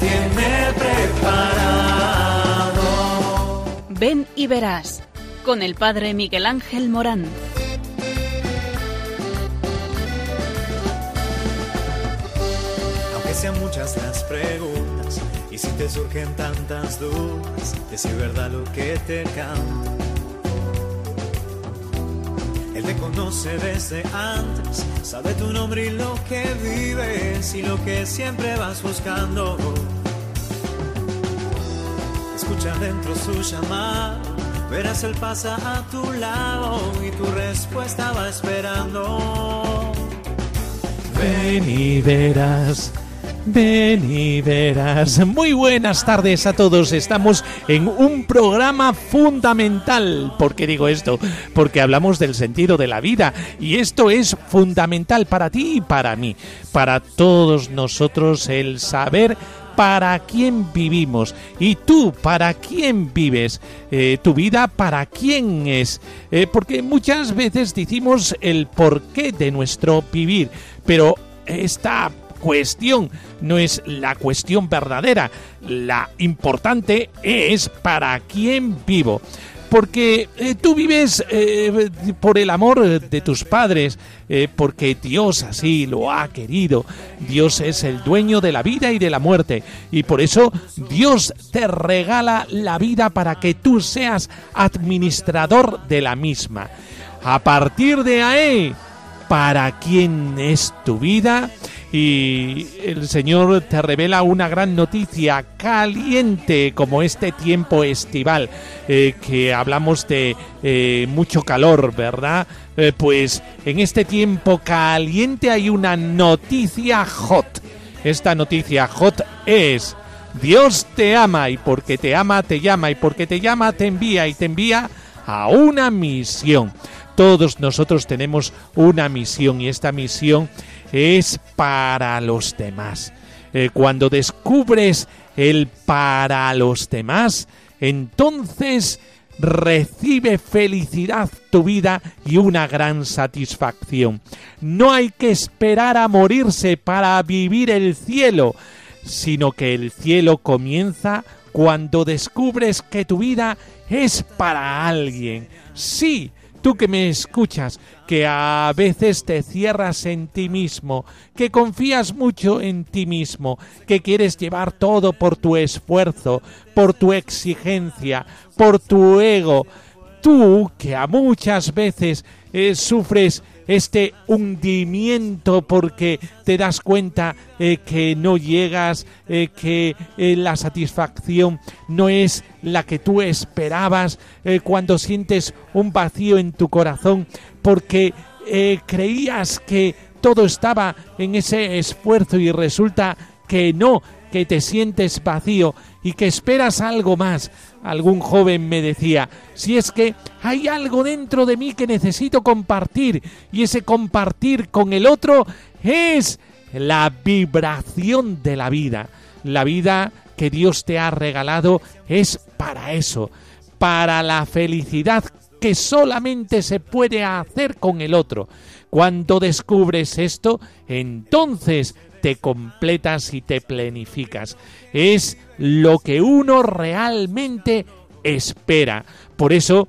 Tiene preparado. Ven y verás con el Padre Miguel Ángel Morán. Aunque sean muchas las preguntas y si te surgen tantas dudas, decir verdad lo que te canta. Él te conoce desde antes, sabe tu nombre y lo que vives y lo que siempre vas buscando. Escucha dentro su llamado, verás él pasa a tu lado y tu respuesta va esperando. Ven y verás. Ven y verás. Muy buenas tardes a todos. Estamos en un programa fundamental. ¿Por qué digo esto? Porque hablamos del sentido de la vida y esto es fundamental para ti y para mí. Para todos nosotros el saber para quién vivimos y tú para quién vives, Eh, tu vida para quién es, Eh, porque muchas veces decimos el porqué de nuestro vivir, pero esta cuestión no es la cuestión verdadera, la importante es para quién vivo. Porque eh, tú vives eh, por el amor de tus padres, eh, porque Dios así lo ha querido. Dios es el dueño de la vida y de la muerte. Y por eso Dios te regala la vida para que tú seas administrador de la misma. A partir de ahí, ¿para quién es tu vida? y el Señor te revela una gran noticia caliente como este tiempo estival, eh, que hablamos de eh, mucho calor, ¿verdad? Eh, pues en este tiempo caliente hay una noticia hot. Esta noticia hot es Dios te ama y porque te ama te llama y porque te llama te envía y te envía a una misión. Todos nosotros tenemos una misión y esta misión es para los demás. Eh, cuando descubres el para los demás, entonces recibe felicidad tu vida y una gran satisfacción. No hay que esperar a morirse para vivir el cielo, sino que el cielo comienza cuando descubres que tu vida es para alguien. Sí, tú que me escuchas, que a veces te cierras en ti mismo, que confías mucho en ti mismo, que quieres llevar todo por tu esfuerzo, por tu exigencia, por tu ego, tú que a muchas veces eh, sufres este hundimiento porque te das cuenta eh, que no llegas, eh, que la satisfacción no es la que tú esperabas, cuando sientes un vacío en tu corazón porque creías que todo estaba en ese esfuerzo y resulta que no, que te sientes vacío y que esperas algo más. Algún joven me decía, si es que hay algo dentro de mí que necesito compartir y ese compartir con el otro es la vibración de la vida. La vida que Dios te ha regalado es para eso, para la felicidad que solamente se puede hacer con el otro. Cuando descubres esto, entonces te completas y te planificas. Es lo que uno realmente espera. Por eso,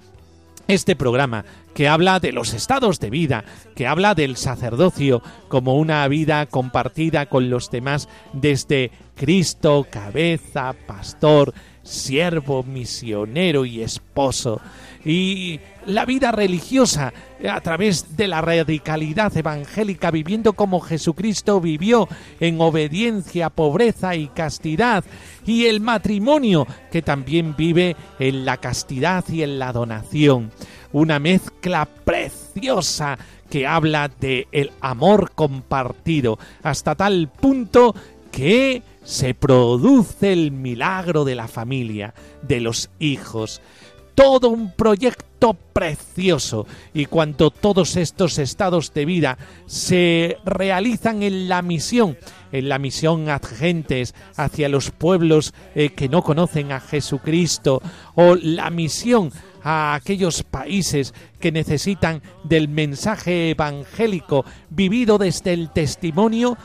este programa que habla de los estados de vida, que habla del sacerdocio como una vida compartida con los demás desde Cristo, cabeza, pastor, siervo, misionero y esposo. Y la vida religiosa a través de la radicalidad evangélica, viviendo como Jesucristo vivió en obediencia, pobreza y castidad. Y el matrimonio que también vive en la castidad y en la donación. Una mezcla preciosa que habla de el amor compartido hasta tal punto que se produce el milagro de la familia, de los hijos. Todo un proyecto precioso y cuando todos estos estados de vida se realizan en la misión, en la misión a gentes hacia los pueblos eh, que no conocen a Jesucristo o la misión a aquellos países que necesitan del mensaje evangélico vivido desde el testimonio,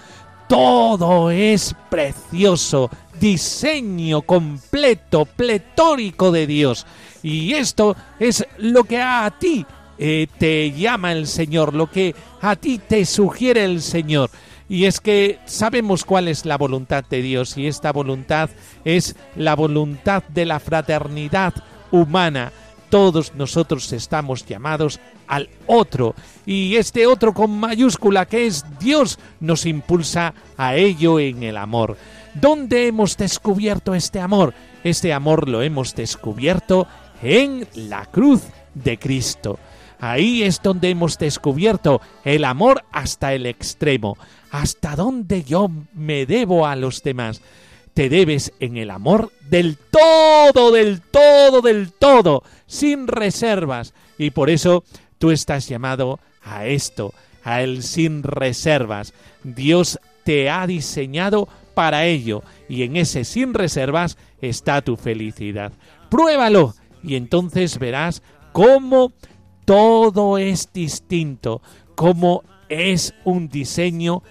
todo es precioso, diseño completo, pletórico de Dios. Y esto es lo que a ti eh, te llama el Señor, lo que a ti te sugiere el Señor. Y es que sabemos cuál es la voluntad de Dios y esta voluntad es la voluntad de la fraternidad humana. Todos nosotros estamos llamados al otro y este otro con mayúscula que es Dios nos impulsa a ello en el amor. ¿Dónde hemos descubierto este amor? Este amor lo hemos descubierto en la cruz de Cristo. Ahí es donde hemos descubierto el amor hasta el extremo, hasta donde yo me debo a los demás. Te debes en el amor del todo, del todo, del todo, sin reservas. Y por eso tú estás llamado a esto, a el sin reservas. Dios te ha diseñado para ello y en ese sin reservas está tu felicidad. Pruébalo y entonces verás cómo todo es distinto, cómo es un diseño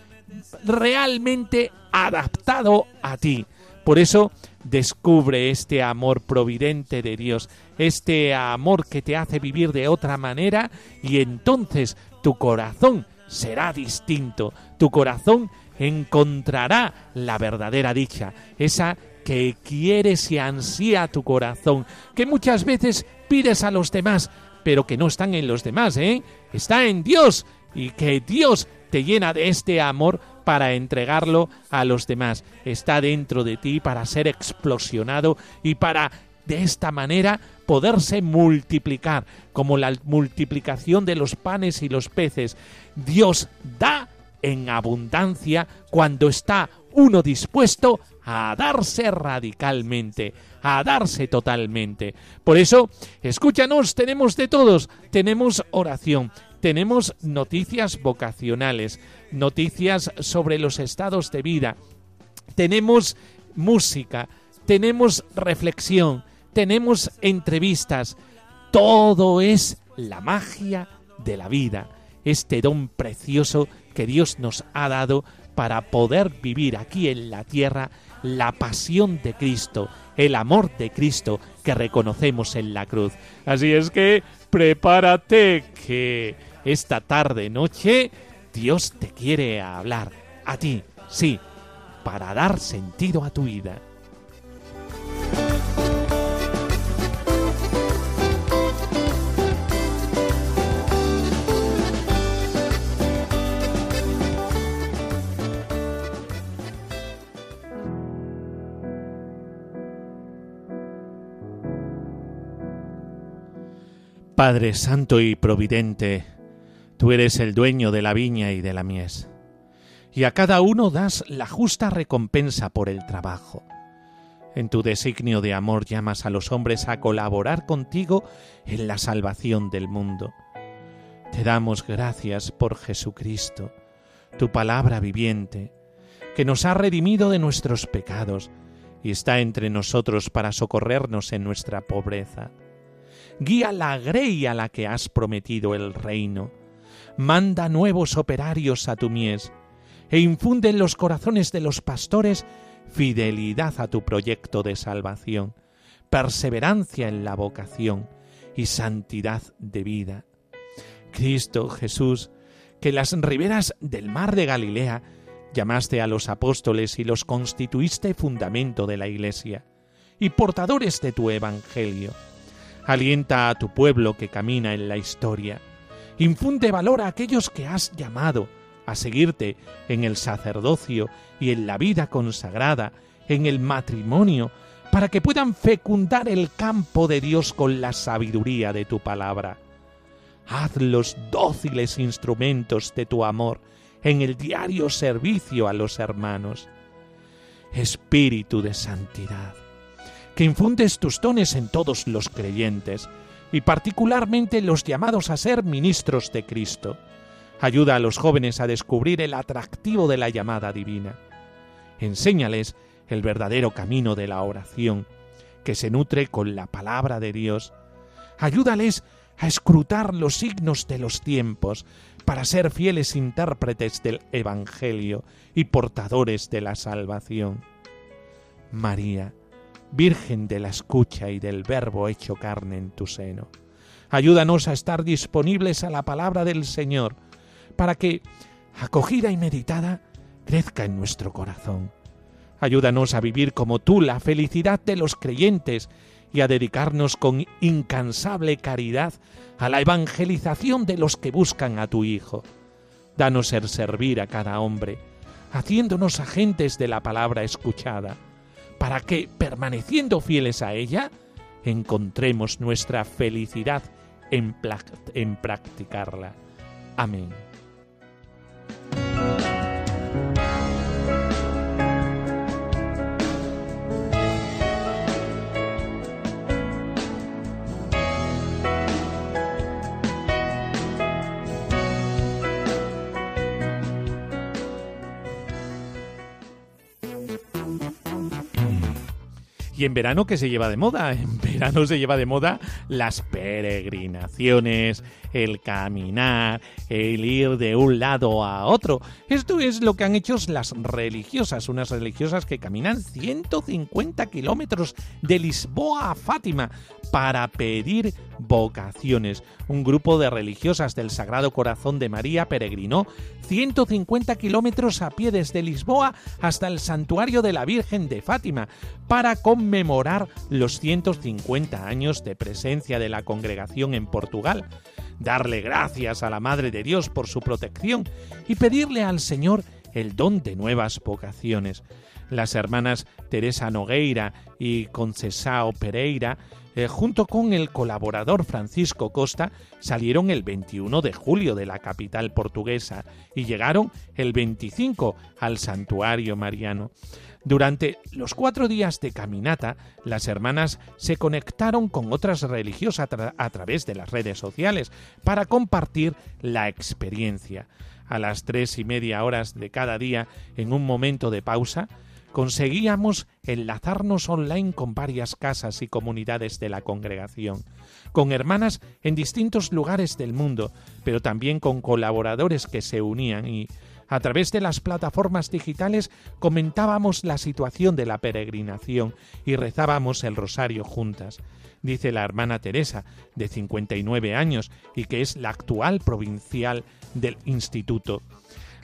realmente adaptado a ti. Por eso descubre este amor providente de Dios, este amor que te hace vivir de otra manera y entonces tu corazón será distinto, tu corazón encontrará la verdadera dicha, esa que quieres y ansía tu corazón, que muchas veces pides a los demás, pero que no están en los demás, ¿eh? Está en Dios y que Dios te llena de este amor para entregarlo a los demás. Está dentro de ti para ser explosionado y para de esta manera poderse multiplicar, como la multiplicación de los panes y los peces. Dios da en abundancia cuando está uno dispuesto a darse radicalmente, a darse totalmente. Por eso, escúchanos, tenemos de todos, tenemos oración, tenemos noticias vocacionales, noticias sobre los estados de vida, tenemos música, tenemos reflexión, tenemos entrevistas, todo es la magia de la vida, este don precioso que Dios nos ha dado para poder vivir aquí en la tierra la pasión de Cristo, el amor de Cristo que reconocemos en la cruz. Así es que prepárate que esta tarde noche Dios te quiere hablar a ti, sí, para dar sentido a tu vida. Padre Santo y Providente, tú eres el dueño de la viña y de la mies, y a cada uno das la justa recompensa por el trabajo. En tu designio de amor llamas a los hombres a colaborar contigo en la salvación del mundo. Te damos gracias por Jesucristo, tu palabra viviente, que nos ha redimido de nuestros pecados y está entre nosotros para socorrernos en nuestra pobreza guía la grey a la que has prometido el reino. Manda nuevos operarios a tu mies, e infunde en los corazones de los pastores fidelidad a tu proyecto de salvación, perseverancia en la vocación y santidad de vida. Cristo Jesús, que las riberas del mar de Galilea llamaste a los apóstoles y los constituiste fundamento de la Iglesia, y portadores de tu Evangelio Alienta a tu pueblo que camina en la historia. Infunde valor a aquellos que has llamado a seguirte en el sacerdocio y en la vida consagrada, en el matrimonio, para que puedan fecundar el campo de Dios con la sabiduría de tu palabra. Hazlos dóciles instrumentos de tu amor en el diario servicio a los hermanos. Espíritu de santidad que infundes tus dones en todos los creyentes, y particularmente los llamados a ser ministros de Cristo. Ayuda a los jóvenes a descubrir el atractivo de la llamada divina. Enséñales el verdadero camino de la oración, que se nutre con la palabra de Dios. Ayúdales a escrutar los signos de los tiempos, para ser fieles intérpretes del Evangelio y portadores de la salvación. María, Virgen de la escucha y del Verbo hecho carne en tu seno, ayúdanos a estar disponibles a la palabra del Señor, para que, acogida y meditada, crezca en nuestro corazón. Ayúdanos a vivir como tú la felicidad de los creyentes y a dedicarnos con incansable caridad a la evangelización de los que buscan a tu Hijo. Danos el servir a cada hombre, haciéndonos agentes de la palabra escuchada, para que, permaneciendo fieles a ella, encontremos nuestra felicidad en, practicarla. Amén. Y en verano, ¿qué se lleva de moda? En verano se lleva de moda las peregrinaciones, el caminar, el ir de un lado a otro. Esto es lo que han hecho las religiosas, unas religiosas que caminan 150 kilómetros de Lisboa a Fátima para pedir vocaciones. Un grupo de religiosas del Sagrado Corazón de María peregrinó 150 kilómetros a pie desde Lisboa hasta el santuario de la Virgen de Fátima para conmemorar los 150 años de presencia de la congregación en Portugal, darle gracias a la Madre de Dios por su protección y pedirle al Señor el don de nuevas vocaciones. Las hermanas Teresa Nogueira y Concesao Pereira eh, junto con el colaborador Francisco Costa, salieron el 21 de julio de la capital portuguesa y llegaron el 25 al santuario mariano. Durante los cuatro días de caminata, las hermanas se conectaron con otras religiosas a través de las redes sociales para compartir la experiencia. A las tres y media horas de cada día, en un momento de pausa, conseguíamos enlazarnos online con varias casas y comunidades de la congregación, con hermanas en distintos lugares del mundo, pero también con colaboradores que se unían y, a través de las plataformas digitales, comentábamos la situación de la peregrinación y rezábamos el rosario juntas. Dice la hermana Teresa, de 59 años, y que es la actual provincial del instituto.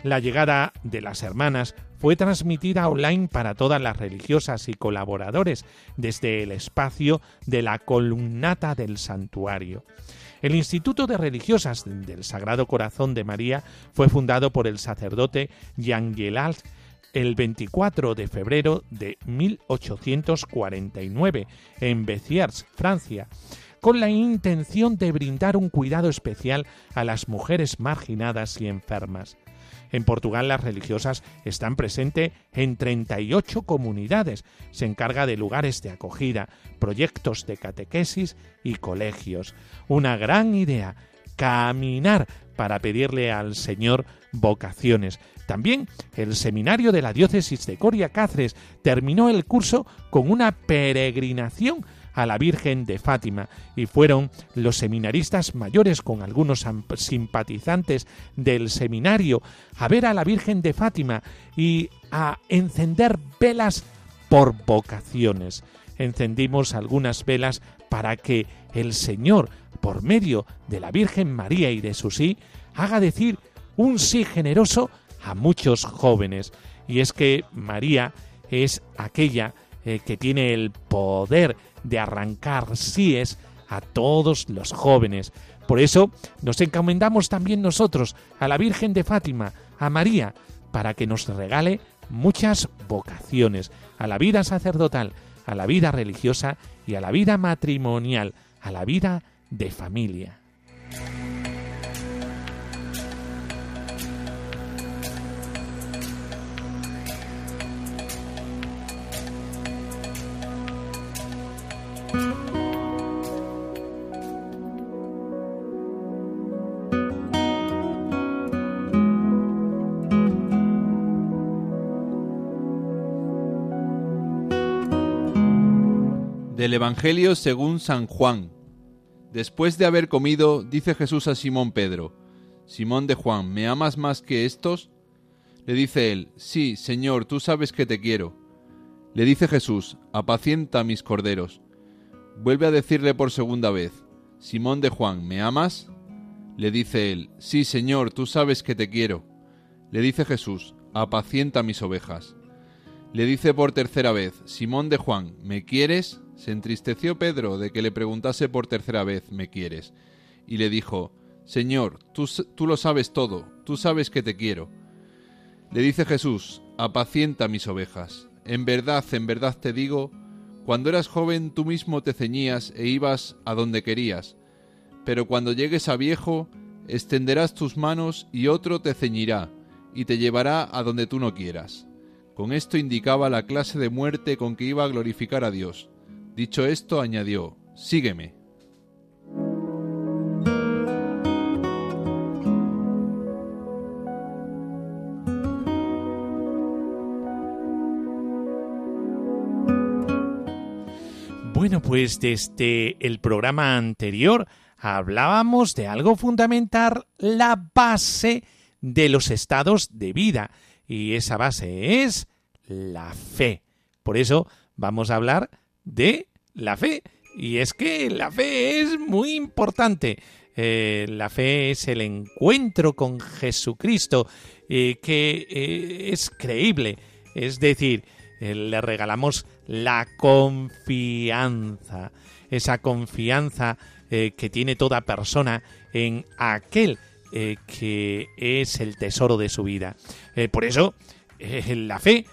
La llegada de las hermanas fue transmitida online para todas las religiosas y colaboradores desde el espacio de la columnata del santuario. El Instituto de Religiosas del Sagrado Corazón de María fue fundado por el sacerdote Jean Gelalt el 24 de febrero de 1849 en Béziers, Francia, con la intención de brindar un cuidado especial a las mujeres marginadas y enfermas. En Portugal las religiosas están presentes en 38 comunidades. Se encarga de lugares de acogida, proyectos de catequesis y colegios. Una gran idea, caminar para pedirle al Señor vocaciones. También el seminario de la diócesis de Coria Cáceres terminó el curso con una peregrinación a la Virgen de Fátima y fueron los seminaristas mayores con algunos simpatizantes del seminario a ver a la Virgen de Fátima y a encender velas por vocaciones. Encendimos algunas velas para que el Señor, por medio de la Virgen María y de su sí, haga decir un sí generoso a muchos jóvenes. Y es que María es aquella eh, que tiene el poder de arrancar síes a todos los jóvenes. Por eso nos encomendamos también nosotros a la Virgen de Fátima, a María, para que nos regale muchas vocaciones a la vida sacerdotal, a la vida religiosa y a la vida matrimonial, a la vida de familia. Evangelio según San Juan. Después de haber comido, dice Jesús a Simón Pedro, Simón de Juan, ¿me amas más que estos? Le dice él, Sí, Señor, tú sabes que te quiero. Le dice Jesús, apacienta mis corderos. Vuelve a decirle por segunda vez, Simón de Juan, ¿me amas? Le dice él, Sí, Señor, tú sabes que te quiero. Le dice Jesús, apacienta mis ovejas. Le dice por tercera vez, Simón de Juan, ¿me quieres? Se entristeció Pedro de que le preguntase por tercera vez, ¿me quieres? Y le dijo, Señor, tú, tú lo sabes todo, tú sabes que te quiero. Le dice Jesús, apacienta mis ovejas. En verdad, en verdad te digo, cuando eras joven tú mismo te ceñías e ibas a donde querías, pero cuando llegues a viejo, extenderás tus manos y otro te ceñirá y te llevará a donde tú no quieras. Con esto indicaba la clase de muerte con que iba a glorificar a Dios. Dicho esto, añadió, Sígueme. Bueno, pues desde el programa anterior hablábamos de algo fundamental, la base de los estados de vida. Y esa base es la fe. Por eso vamos a hablar de la fe. Y es que la fe es muy importante. Eh, la fe es el encuentro con Jesucristo, eh, que eh, es creíble. Es decir, le regalamos la confianza, esa confianza que tiene toda persona en aquel que es el tesoro de su vida. por eso, la fe,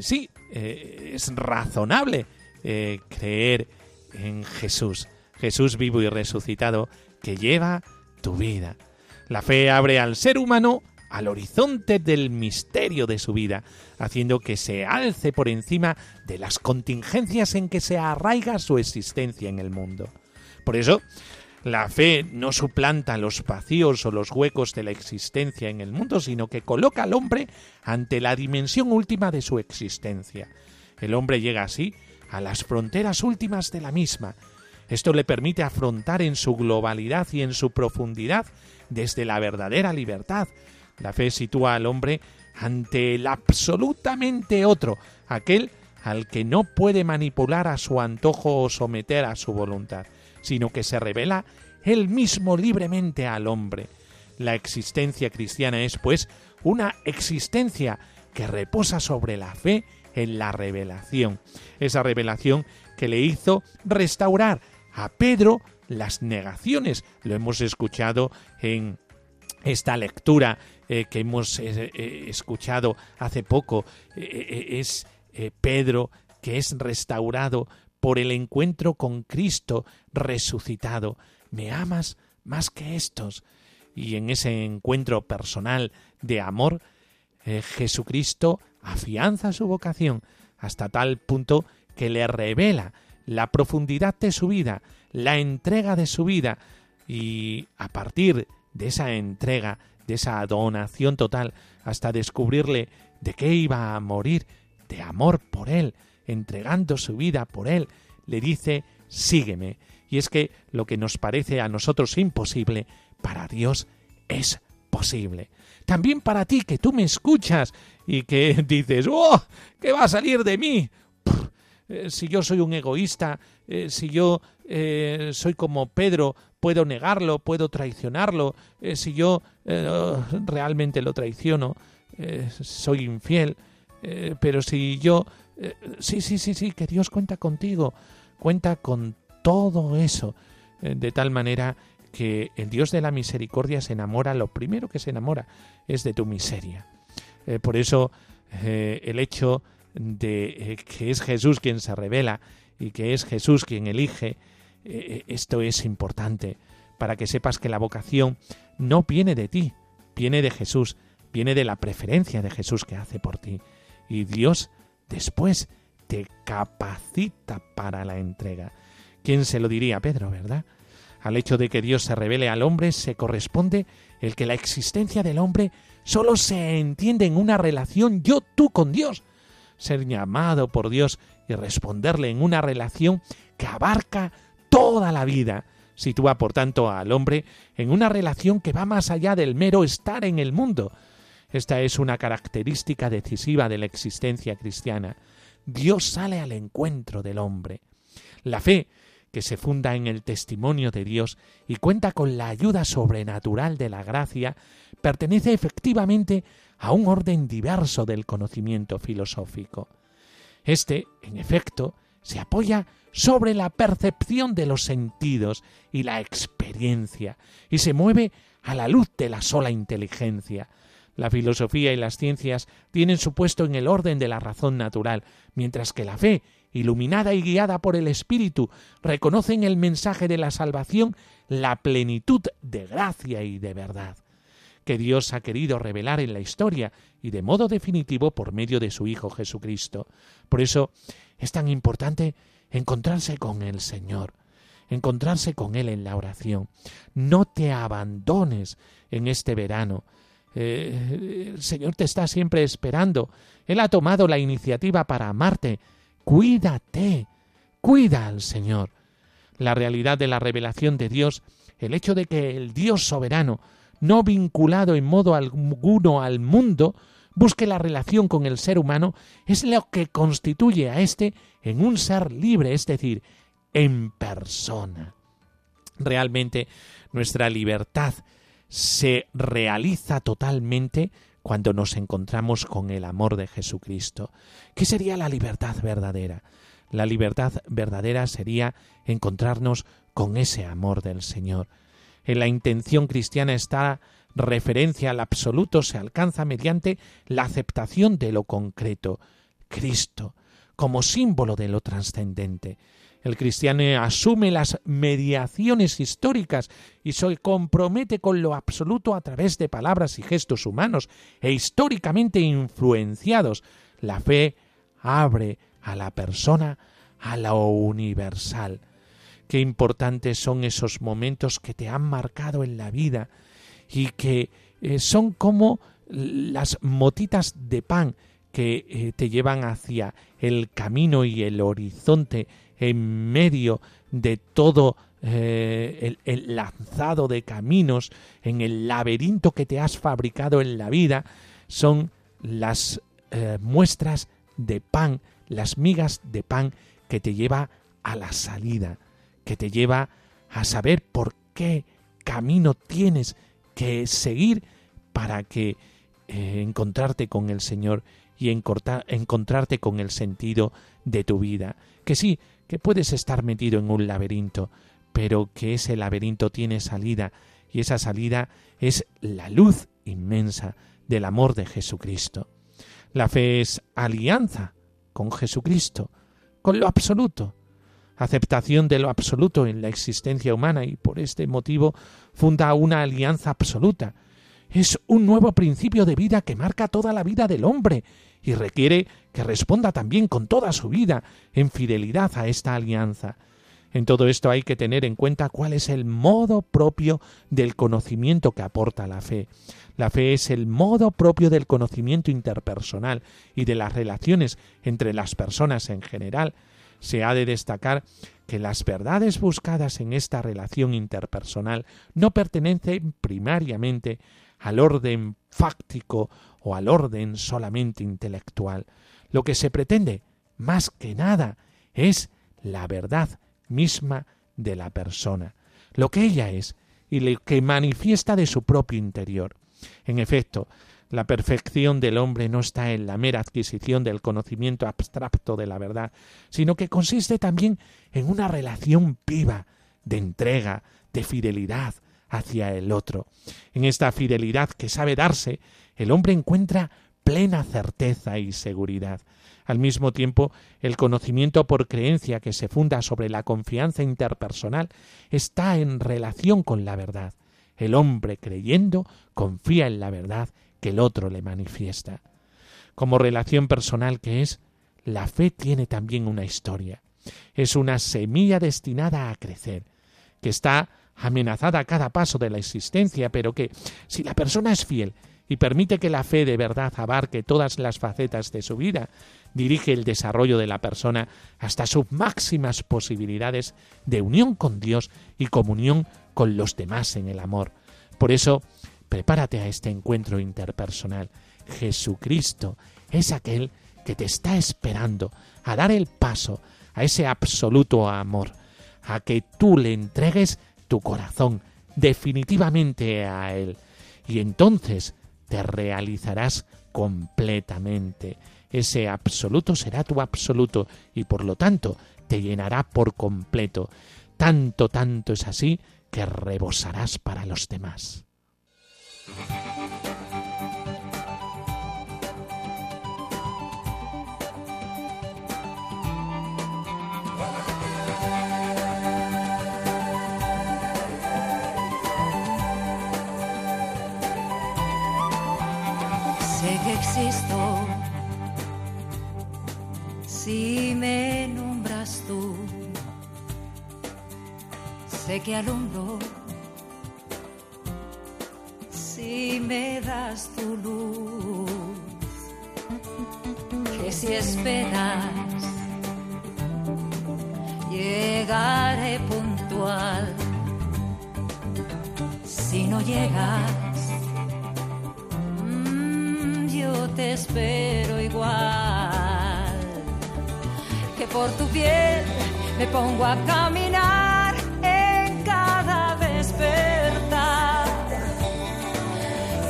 sí, es razonable creer en Jesús, Jesús vivo y resucitado, que lleva tu vida. La fe abre al ser humano al horizonte del misterio de su vida, haciendo que se alce por encima de las contingencias en que se arraiga su existencia en el mundo. Por eso, la fe no suplanta los vacíos o los huecos de la existencia en el mundo, sino que coloca al hombre ante la dimensión última de su existencia. El hombre llega así a las fronteras últimas de la misma. Esto le permite afrontar en su globalidad y en su profundidad desde la verdadera libertad, la fe sitúa al hombre ante el absolutamente otro, aquel al que no puede manipular a su antojo o someter a su voluntad, sino que se revela él mismo libremente al hombre. La existencia cristiana es, pues, una existencia que reposa sobre la fe en la revelación, esa revelación que le hizo restaurar a Pedro las negaciones. Lo hemos escuchado en esta lectura eh, que hemos eh, eh, escuchado hace poco es Pedro que es restaurado por el encuentro con Cristo resucitado. ¿Me amas más que estos? Y en ese encuentro personal de amor, Jesucristo afianza su vocación hasta tal punto que le revela la profundidad de su vida, la entrega de su vida, y a partir de esa entrega, de esa donación total, hasta descubrirle de qué iba a morir, de amor por él, entregando su vida por él, le dice, sígueme. Y es que lo que nos parece a nosotros imposible, para Dios es También para ti que tú me escuchas y que dices, ¡oh! ¿Qué va a salir de mí? Eh, si yo soy un egoísta, eh, si yo eh, soy como Pedro, puedo negarlo, puedo traicionarlo, si yo realmente lo traiciono, soy infiel, pero si yo... sí, sí, sí, sí, que Dios cuenta contigo, cuenta con todo eso, de tal manera que el Dios de la misericordia se enamora, lo primero que se enamora es de tu miseria. por eso el hecho de eh, que es Jesús quien se revela y que es Jesús quien elige, eh, eh, esto es importante para que sepas que la vocación no viene de ti, viene de Jesús, viene de la preferencia de Jesús que hace por ti. Y Dios después te capacita para la entrega. ¿Quién se lo diría, Pedro, verdad? Al hecho de que Dios se revele al hombre se corresponde el que la existencia del hombre solo se entiende en una relación yo-tú con Dios, ser llamado por Dios y responderle en una relación que abarca toda la vida, Sitúa, por tanto, al hombre en una relación que va más allá del mero estar en el mundo. Esta es una característica decisiva de la existencia cristiana. Dios sale al encuentro del hombre. La fe, que se funda en el testimonio de Dios y cuenta con la ayuda sobrenatural de la gracia, pertenece efectivamente a un orden diverso del conocimiento filosófico. Este, en efecto, se apoya sobre la percepción de los sentidos y la experiencia, y se mueve a la luz de la sola inteligencia. La filosofía y las ciencias tienen su puesto en el orden de la razón natural, mientras que la fe, iluminada y guiada por el Espíritu, reconoce en el mensaje de la salvación la plenitud de gracia y de verdad que Dios ha querido revelar en la historia y de modo definitivo por medio de su Hijo Jesucristo. Por eso es tan importante encontrarse con el Señor, encontrarse con Él en la oración. No te abandones en este verano. Eh, el Señor te está siempre esperando. Él ha tomado la iniciativa para amarte. Cuídate, cuida al Señor. La realidad de la revelación de Dios, el hecho de que el Dios soberano, no vinculado en modo alguno al mundo, busque la relación con el ser humano, es lo que constituye a éste en un ser libre, es decir, en persona. Realmente nuestra libertad se realiza totalmente cuando nos encontramos con el amor de Jesucristo. ¿Qué sería la libertad verdadera? La libertad verdadera sería encontrarnos con ese amor del Señor. En la intención cristiana está referencia al absoluto se alcanza mediante la aceptación de lo concreto, Cristo, como símbolo de lo trascendente. El cristiano asume las mediaciones históricas y se compromete con lo absoluto a través de palabras y gestos humanos e históricamente influenciados. La fe abre a la persona a lo universal. Qué importantes son esos momentos que te han marcado en la vida y que eh, son como las motitas de pan que eh, te llevan hacia el camino y el horizonte en medio de todo eh, el, lanzado de caminos, en el laberinto que te has fabricado en la vida, son las muestras de pan, las migas de pan que te lleva a la salida, que te lleva a saber por qué camino tienes que seguir para que eh, encontrarte con el Señor y encontrarte con el sentido de tu vida. Que sí, que puedes estar metido en un laberinto, pero que ese laberinto tiene salida y esa salida es la luz inmensa del amor de Jesucristo. La fe es alianza con Jesucristo, con lo absoluto, aceptación de lo absoluto en la existencia humana y por este motivo funda una alianza absoluta. Es un nuevo principio de vida que marca toda la vida del hombre y requiere que responda también con toda su vida en fidelidad a esta alianza. En todo esto hay que tener en cuenta cuál es el modo propio del conocimiento que aporta la fe. La fe es el modo propio del conocimiento interpersonal y de las relaciones entre las personas en general, se ha de destacar que las verdades buscadas en esta relación interpersonal no pertenecen primariamente al orden fáctico o al orden solamente intelectual. Lo que se pretende, más que nada, es la verdad misma de la persona, lo que ella es y lo que manifiesta de su propio interior. En efecto, la perfección del hombre no está en la mera adquisición del conocimiento abstracto de la verdad, sino que consiste también en una relación viva, de entrega, de fidelidad hacia el otro. En esta fidelidad que sabe darse, el hombre encuentra plena certeza y seguridad. Al mismo tiempo, el conocimiento por creencia que se funda sobre la confianza interpersonal está en relación con la verdad. El hombre creyendo confía en la verdad que el otro le manifiesta. Como relación personal que es, la fe tiene también una historia. Es una semilla destinada a crecer, que está amenazada a cada paso de la existencia, pero que, si la persona es fiel y permite que la fe de verdad abarque todas las facetas de su vida, dirige el desarrollo de la persona hasta sus máximas posibilidades de unión con Dios y comunión con los demás en el amor. Por eso, prepárate a este encuentro interpersonal. Jesucristo es aquel que te está esperando a dar el paso a ese absoluto amor, a que tú le entregues tu corazón definitivamente a Él. Y entonces te realizarás completamente. Ese absoluto será tu absoluto y por lo tanto te llenará por completo. Tanto, tanto es así que rebosarás para los demás. Existo si me nombras tú. Sé que alumbro si me das tu luz. Que si esperas, llegaré puntual. Si no llegas, espero igual. Que por tu piel me pongo a caminar en cada despertar.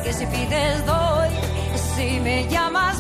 Que si pides doy, si me llamas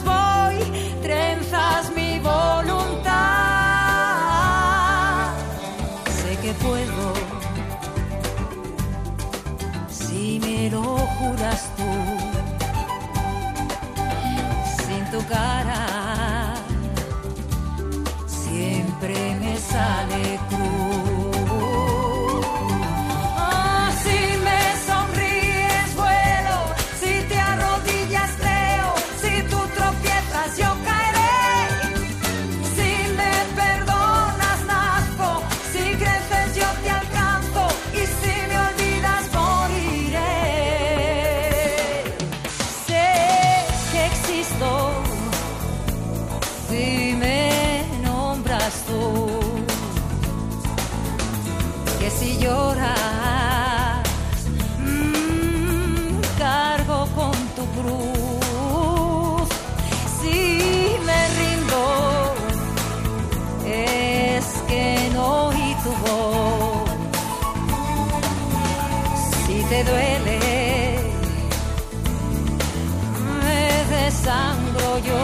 que si lloras, mm, cargo con tu cruz, si me rindo, es que no oí tu voz, si te duele me desangro yo.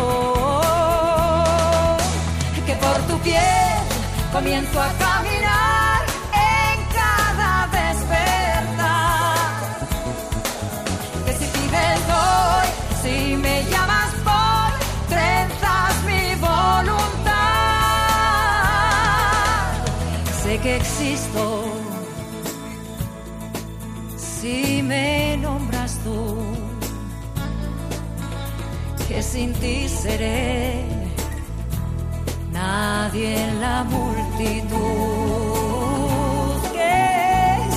Que por tu piel comienzo a sin ti seré nadie en la multitud, que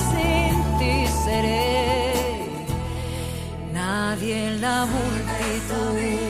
sin ti seré nadie en la multitud.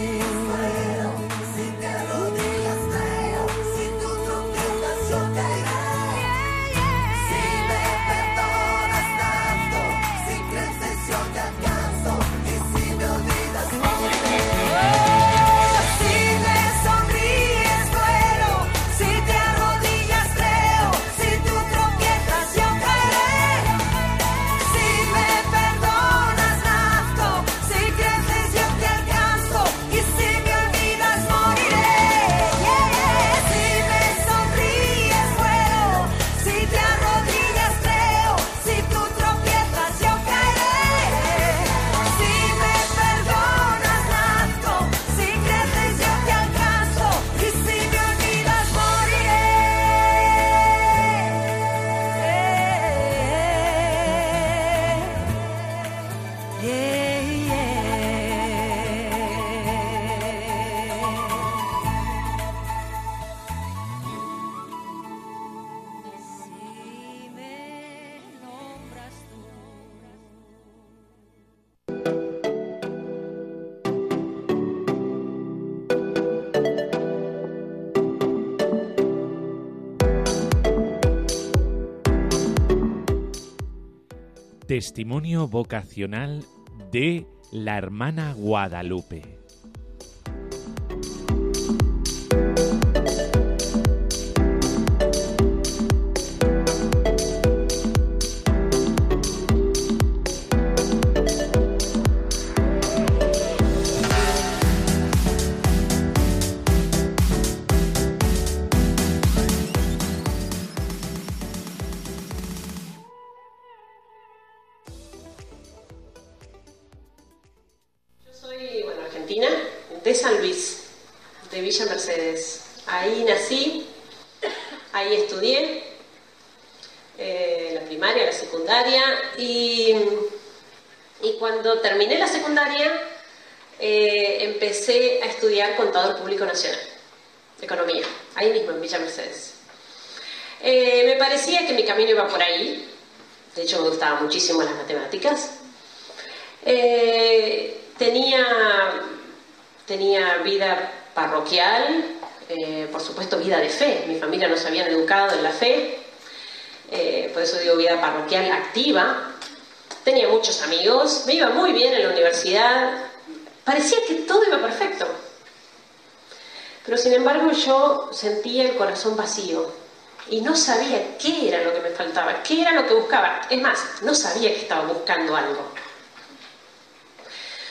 Testimonio vocacional de la hermana Guadalupe. Villa Mercedes. Ahí nací, ahí estudié, eh, la primaria, la secundaria, y, y cuando terminé la secundaria eh, empecé a estudiar Contador Público Nacional, Economía, ahí mismo en Villa Mercedes. Eh, me parecía que mi camino iba por ahí, de hecho me gustaban muchísimo las matemáticas. Tenía, tenía vida parroquial, eh, por supuesto vida de fe. Mi familia nos habían educado en la fe, eh, por eso digo vida parroquial activa. Tenía muchos amigos, me iba muy bien en la universidad. Parecía que todo iba perfecto. Pero sin embargo yo sentía el corazón vacío y no sabía qué era lo que me faltaba, qué era lo que buscaba. Es más, no sabía que estaba buscando algo.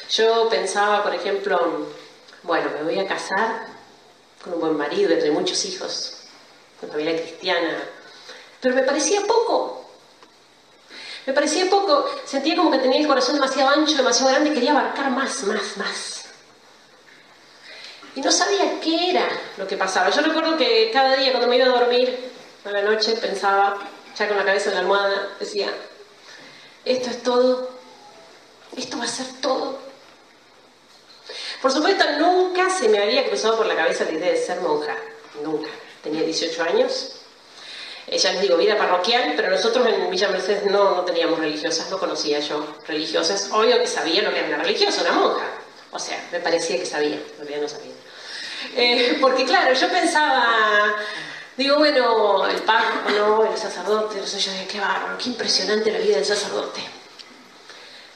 Yo pensaba, por ejemplo, bueno, me voy a casar con un buen marido, entre muchos hijos, con familia cristiana, pero me parecía poco. Me parecía poco, sentía como que tenía el corazón demasiado ancho, demasiado grande, quería abarcar más, más, más. Y no sabía qué era lo que pasaba. Yo recuerdo que cada día cuando me iba a dormir a la noche pensaba, ya con la cabeza en la almohada, decía, esto es todo, esto va a ser todo. Por supuesto, nunca se me había cruzado por la cabeza la idea de ser monja, nunca. Tenía 18 años. Eh, ya les digo, vida parroquial, pero nosotros en Villa Mercedes no, teníamos religiosas, no conocía yo religiosas. Obvio que sabía lo que era una religiosa, una monja. O sea, me parecía que sabía, en realidad no sabía. Eh, porque claro, yo pensaba, digo, bueno, el párroco, no, el sacerdote, no sé yo, qué bárbaro, qué impresionante la vida del sacerdote.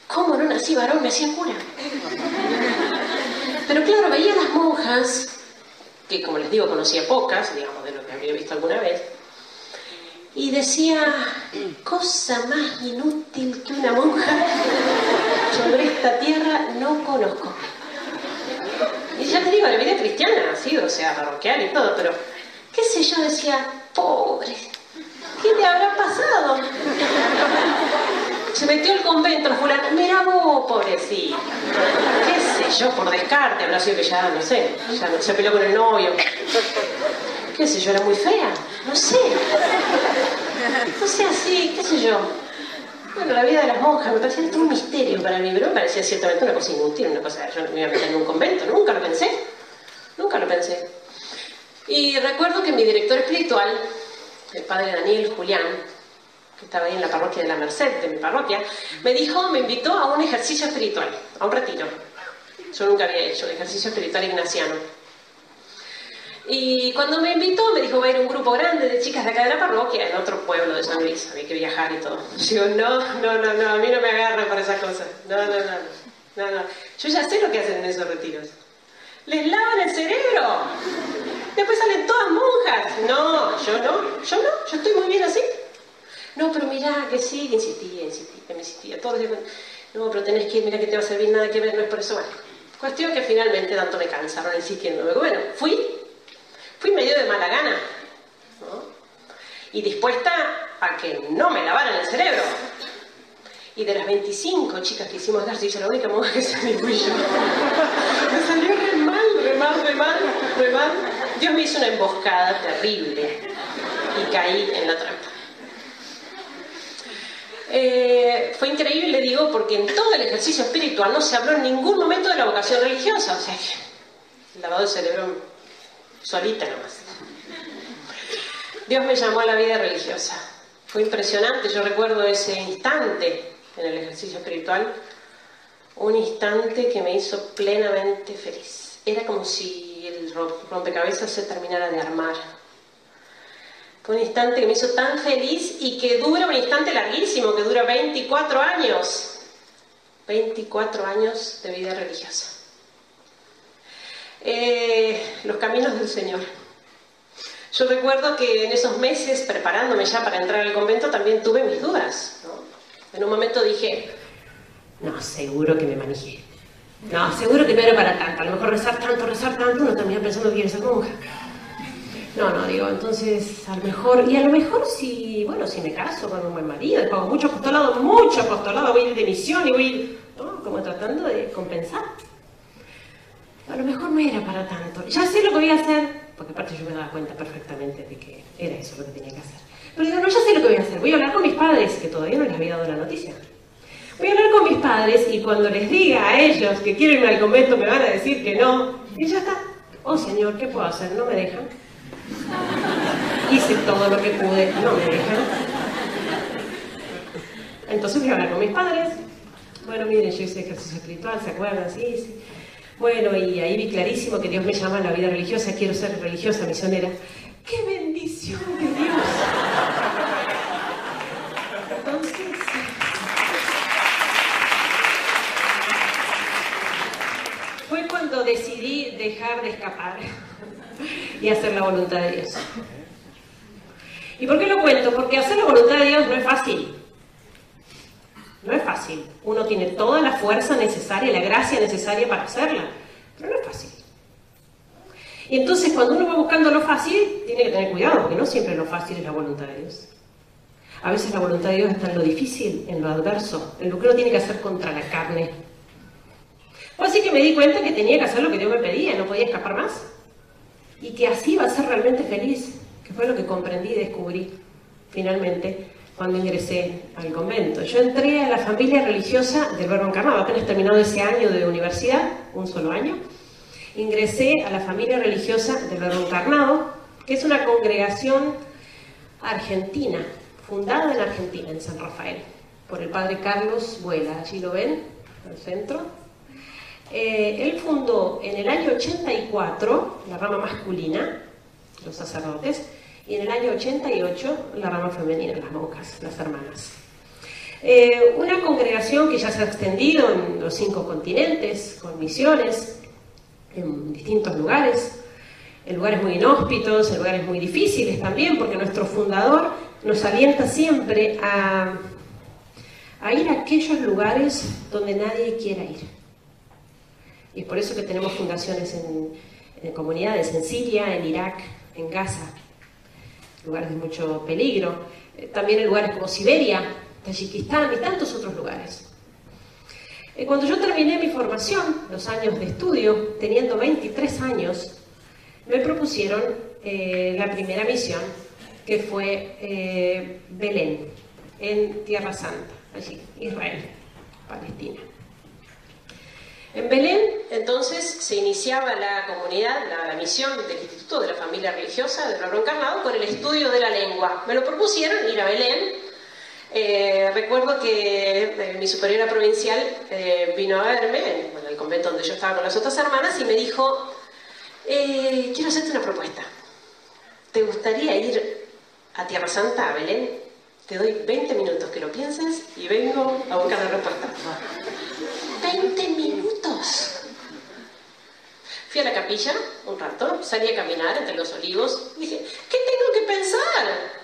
¿Cómo no nací varón? Me hacía cura. Pero claro, veía a las monjas, que como les digo, conocía pocas, digamos, de lo que habría visto alguna vez, y decía, cosa más inútil que una monja sobre esta tierra no conozco. Y ya te digo, la vida cristiana ha sido, o sea, parroquial y todo, pero qué sé yo, decía, pobre, ¿qué le habrá pasado? Se metió al convento, fulano, mira vos, pobrecito. Qué sé yo, por descarte, habrá sido que ya, no sé, ya se peleó con el novio. Qué sé yo, era muy fea, no sé. No sé, así, qué sé yo. Bueno, la vida de las monjas me parecía un misterio para mí, pero me parecía ciertamente una cosa inútil, una cosa, yo no me iba a meter en un convento, nunca lo pensé, nunca lo pensé. Y recuerdo que mi director espiritual, el padre Daniel Julián, que estaba ahí en la parroquia de la Merced, de mi parroquia, me dijo, me invitó a un ejercicio espiritual, a un retiro. Yo nunca había hecho ejercicio espiritual ignaciano. Y cuando me invitó, me dijo, va a ir un grupo grande de chicas de acá de la parroquia, en otro pueblo de San Luis, había que viajar y todo. Digo, no, no, no, no, a mí no me agarran para esas cosas. No, no, no, no, no. Yo ya sé lo que hacen en esos retiros. Les lavan el cerebro. Después salen todas monjas. No, yo no, yo no, yo estoy muy bien así. No, pero mirá, que sí, que insistía, insistía, me insistía. Todos días, no, pero tenés que ir, mira que te va a servir nada que ver, no es por eso. Cuestión que finalmente tanto me cansaron insistiendo. Bueno, fui, fui medio de mala gana, ¿no? Y dispuesta a que no me lavaran el cerebro. Y de las 25 chicas que hicimos ejercicio, la única monja que salí fui yo. me salió re mal, re mal, re mal, re mal. Dios me hizo una emboscada terrible y caí en la trampa. Eh, fue increíble, digo, porque en todo el ejercicio espiritual no se habló en ningún momento de la vocación religiosa. O sea, que el lavado del cerebro solita nomás. Dios me llamó a la vida religiosa. Fue impresionante, yo recuerdo ese instante en el ejercicio espiritual, un instante que me hizo plenamente feliz. Era como si el ro- rompecabezas se terminara de armar. Un instante que me hizo tan feliz y que dura un instante larguísimo, que dura 24 años. 24 años de vida religiosa. Eh, los caminos del Señor. Yo recuerdo que en esos meses, preparándome ya para entrar al convento, también tuve mis dudas. En un momento dije, no, seguro que me manejé. No, seguro que no era para tanto. A lo mejor rezar tanto, rezar tanto, uno termina pensando que quiere ser monja. No, no, digo, entonces a lo mejor, y a lo mejor si, bueno, si me caso con un buen marido, después mucho apostolado, mucho apostolado, voy a ir de misión y voy a ir, como tratando de compensar. A lo mejor no era para tanto. Ya sé lo que voy a hacer, porque aparte yo me daba cuenta perfectamente de que era eso lo que tenía que hacer. Pero digo, no, ya sé lo que voy a hacer. Voy a hablar con mis padres, que todavía no les había dado la noticia. Voy a hablar con mis padres y cuando les diga a ellos que quiero irme al convento me van a decir que no. Y ya está. Oh Señor, ¿qué puedo hacer? No me dejan. Hice todo lo que pude, no me dejan. Entonces voy a hablar con mis padres. Bueno, miren, yo hice ejercicio espiritual, ¿se acuerdan? Sí. Bueno, y ahí vi clarísimo que Dios me llama a la vida religiosa, quiero ser religiosa, misionera. ¡Qué bendición de Dios! Entonces, fue cuando decidí dejar de escapar y hacer la voluntad de Dios. ¿Y por qué lo cuento? Porque hacer la voluntad de Dios no es fácil. No es fácil. Uno tiene toda la fuerza necesaria, la gracia necesaria para hacerla, pero no es fácil. Y entonces cuando uno va buscando lo fácil, tiene que tener cuidado, porque no siempre lo fácil es la voluntad de Dios. A veces la voluntad de Dios está en lo difícil, en lo adverso, en lo que uno tiene que hacer contra la carne. Así que me di cuenta que tenía que hacer lo que Dios me pedía, no podía escapar más. Y que así iba a ser realmente feliz, que fue lo que comprendí y descubrí finalmente cuando ingresé al convento. Yo entré a la familia religiosa del Verbo Encarnado, apenas terminado ese año de universidad, un solo año. Ingresé a la familia religiosa del Verbo Encarnado, que es una congregación argentina, fundada en Argentina, en San Rafael, por el padre Carlos Vuela. Allí lo ven, al centro. Eh, él fundó en el año 84 la rama masculina, los sacerdotes, y en el año 88 la rama femenina, las monjas, las hermanas. Eh, una congregación que ya se ha extendido en los cinco continentes, con misiones en distintos lugares, en lugares muy inhóspitos, en lugares muy difíciles también, porque nuestro fundador nos alienta siempre a, a ir a aquellos lugares donde nadie quiera ir. Y es por eso que tenemos fundaciones en, comunidades en Siria, en Irak, en Gaza, lugares de mucho peligro, eh, también en lugares como Siberia, Tayikistán y tantos otros lugares. Eh, Cuando yo terminé mi formación, los años de estudio, teniendo 23 años, me propusieron eh, la primera misión, que fue Belén, en Tierra Santa, allí, Israel, Palestina. En Belén, entonces, se iniciaba la comunidad, la, misión del Instituto de la Familia Religiosa del Verbo Encarnado con el estudio de la lengua. Me lo propusieron ir a Belén. Eh, recuerdo que eh, mi superiora provincial eh, vino a verme en el convento donde yo estaba con las otras hermanas y me dijo, quiero hacerte una propuesta. ¿Te gustaría ir a Tierra Santa, a Belén? Te doy 20 minutos que lo pienses y vengo a buscar la respuesta. 20 minutos. Fui a la capilla un rato, salí a caminar entre los olivos y dije, ¿qué tengo que pensar?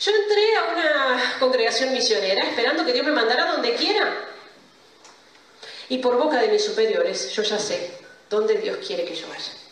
Yo entré a una congregación misionera esperando que Dios me mandara donde quiera. Y por boca de mis superiores yo ya sé dónde Dios quiere que yo vaya.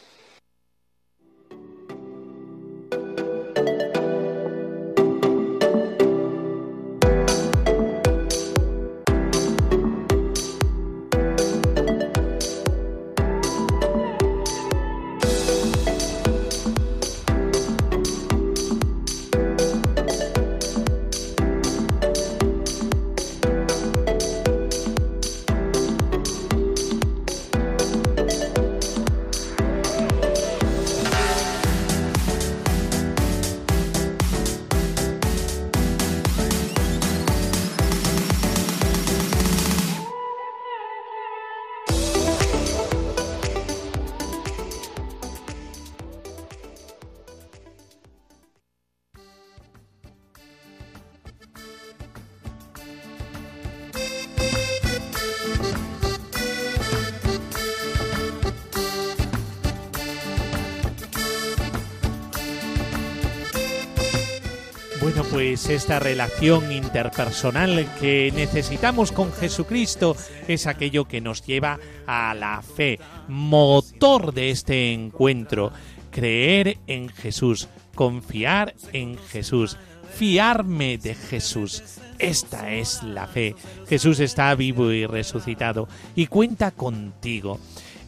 Esta relación interpersonal que necesitamos con Jesucristo es aquello que nos lleva a la fe, motor de este encuentro, creer en Jesús, confiar en Jesús, fiarme de Jesús. Esta es la fe. Jesús está vivo y resucitado y cuenta contigo.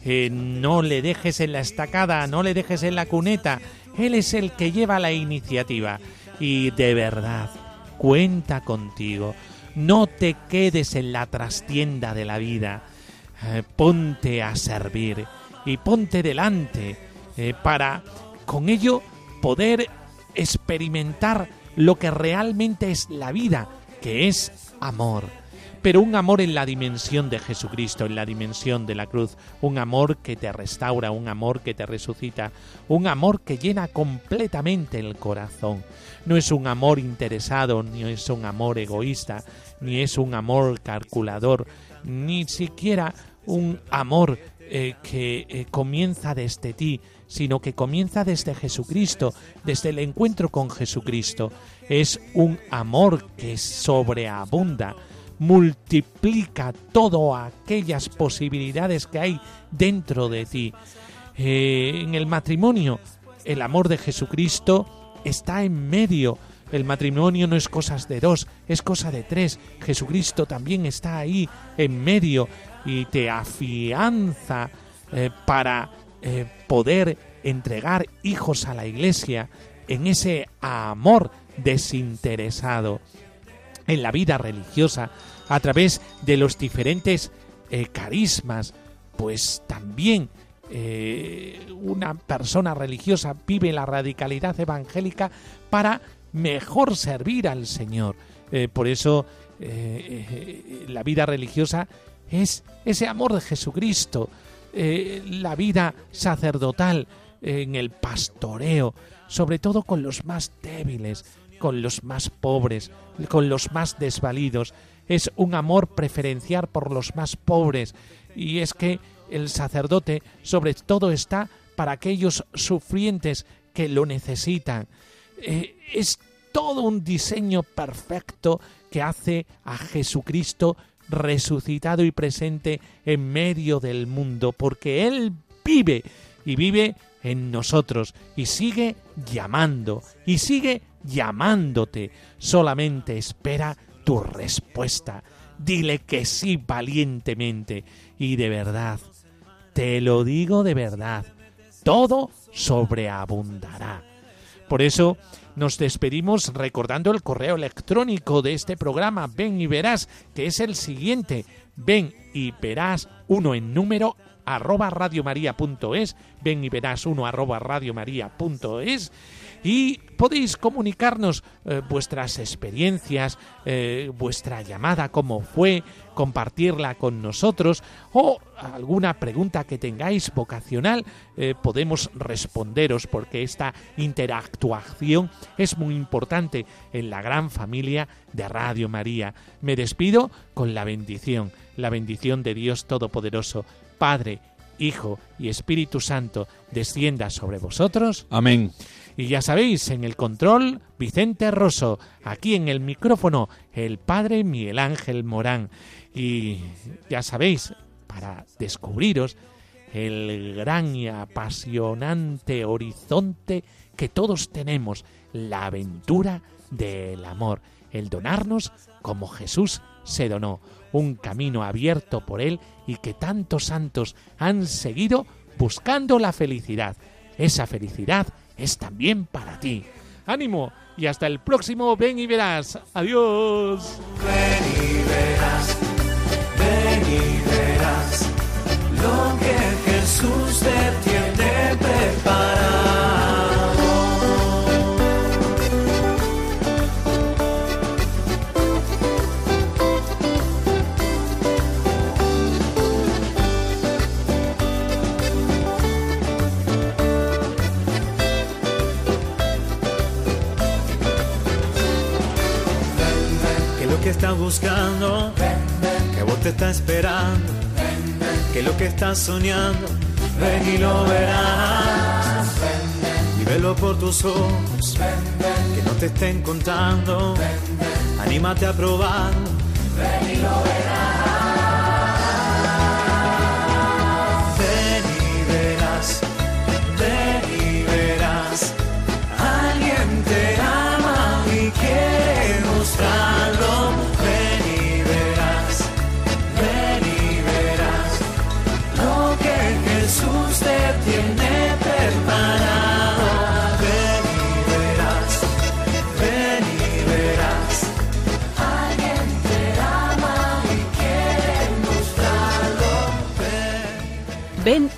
Eh, no le dejes en la estacada, no le dejes en la cuneta. Él es el que lleva la iniciativa y de verdad cuenta contigo. No te quedes en la trastienda de la vida. Eh, ponte a servir y ponte delante eh, para con ello poder experimentar lo que realmente es la vida, que es amor. Pero un amor en la dimensión de Jesucristo, en la dimensión de la cruz, un amor que te restaura, un amor que te resucita, un amor que llena completamente el corazón. No es un amor interesado, ni es un amor egoísta, ni es un amor calculador, ni siquiera un amor eh, que eh, comienza desde ti, sino que comienza desde Jesucristo, desde el encuentro con Jesucristo. Es un amor que sobreabunda, multiplica todas aquellas posibilidades que hay dentro de ti. Eh, en el matrimonio, el amor de Jesucristo está en medio. El matrimonio no es cosas de dos, es cosa de tres. Jesucristo también está ahí en medio y te afianza eh, para eh, poder entregar hijos a la iglesia en ese amor desinteresado en la vida religiosa a través de los diferentes eh, carismas, pues también eh, una persona religiosa vive la radicalidad evangélica para mejor servir al Señor. Eh, por eso la vida religiosa es ese amor de Jesucristo, la vida sacerdotal en el pastoreo, sobre todo con los más débiles, con los más pobres, con los más desvalidos. Es un amor preferencial por los más pobres. Y es que el sacerdote sobre todo está para aquellos sufrientes que lo necesitan. Eh, es todo un diseño perfecto que hace a Jesucristo resucitado y presente en medio del mundo, porque Él vive y vive en nosotros y sigue llamando y sigue llamándote. Solamente espera tu respuesta. Dile que sí valientemente y de verdad. Te lo digo de verdad. Todo sobreabundará. Por eso nos despedimos recordando el correo electrónico de este programa Ven y verás, que es el siguiente. Ven y verás uno en número arroba radiomaria.es, ven y verás uno arroba radiomaria.es y podéis comunicarnos eh, vuestras experiencias, eh, vuestra llamada, cómo fue, compartirla con nosotros o alguna pregunta que tengáis vocacional, eh, podemos responderos porque esta interactuación es muy importante en la gran familia de Radio María. Me despido con la bendición, la bendición de Dios Todopoderoso, Padre, Hijo y Espíritu Santo, descienda sobre vosotros. Amén. Y ya sabéis, en el control, Vicente Rosso, aquí en el micrófono, el padre Miguel Ángel Morán. Y ya sabéis, para descubriros el gran y apasionante horizonte que todos tenemos, la aventura del amor, el donarnos como Jesús se donó, un camino abierto por él y que tantos santos han seguido buscando la felicidad. Esa felicidad es también para ti. Ánimo y hasta el próximo Ven y verás. Adiós. Ven y verás, ven y verás lo que Jesús te tiene preparado. Que lo estás buscando, que vos te estás esperando, que lo que estás soñando, ven y lo verás. Y velo por tus ojos, que no te estén contando. Anímate a probar. Ven